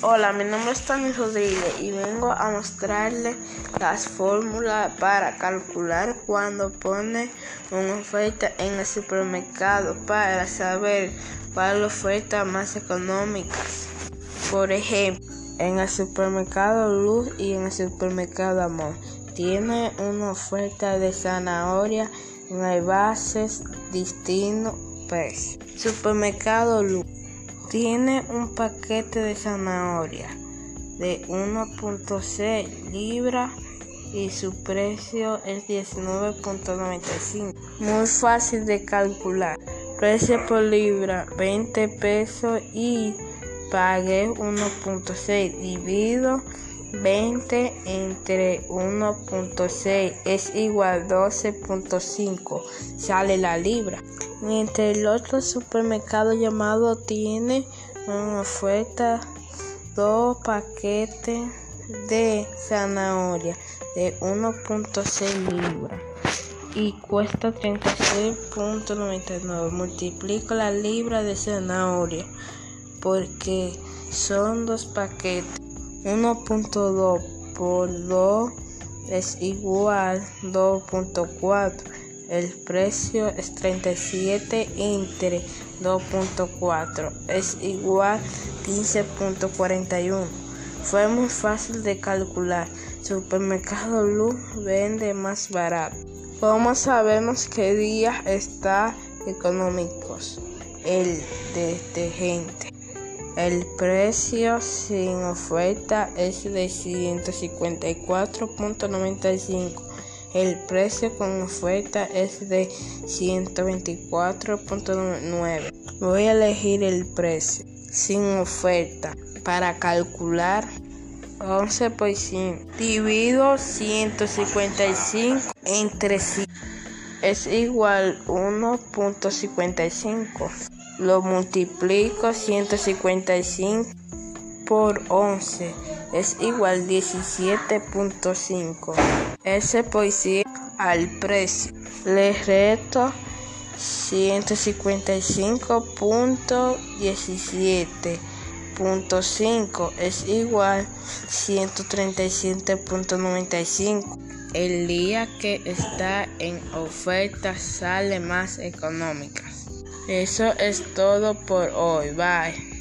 Hola, mi nombre es Tony Rodríguez y vengo a mostrarle las fórmulas para calcular cuando pone una oferta en el supermercado para saber cuál es la oferta más económica. Por ejemplo, en el supermercado Luz y en el supermercado Amor tiene una oferta de zanahoria en bases distintos precios. Supermercado Luz tiene un paquete de zanahoria de 1.6 libras y su precio es 19.95. Muy fácil de calcular. Precio por libra 20 pesos y pagué 1.6 dividido 20 entre 1.6 es igual a 12.5. Sale la libra. Mientras el otro supermercado llamado tiene una oferta dos paquetes de zanahoria de 1.6 libras y cuesta 36.99. Multiplico la libra de zanahoria porque son dos paquetes. 1.2 por 2 es igual 2.4. El precio es 37 entre 2.4 es igual 15.41. Fue muy fácil de calcular. Supermercado Luz vende más barato. ¿Cómo sabemos qué día está económicos? El detergente. El precio sin oferta es de 154.95. El precio con oferta es de 124.9. Voy a elegir el precio sin oferta para calcular 11 por 100 divido 155 entre 100 es igual 1.55 lo multiplico 155 por 11 es igual 17.5 ese 100 al precio le reto 155.17.5 es igual 137.95 el día que está en oferta sale más económicas eso es todo por hoy. Bye.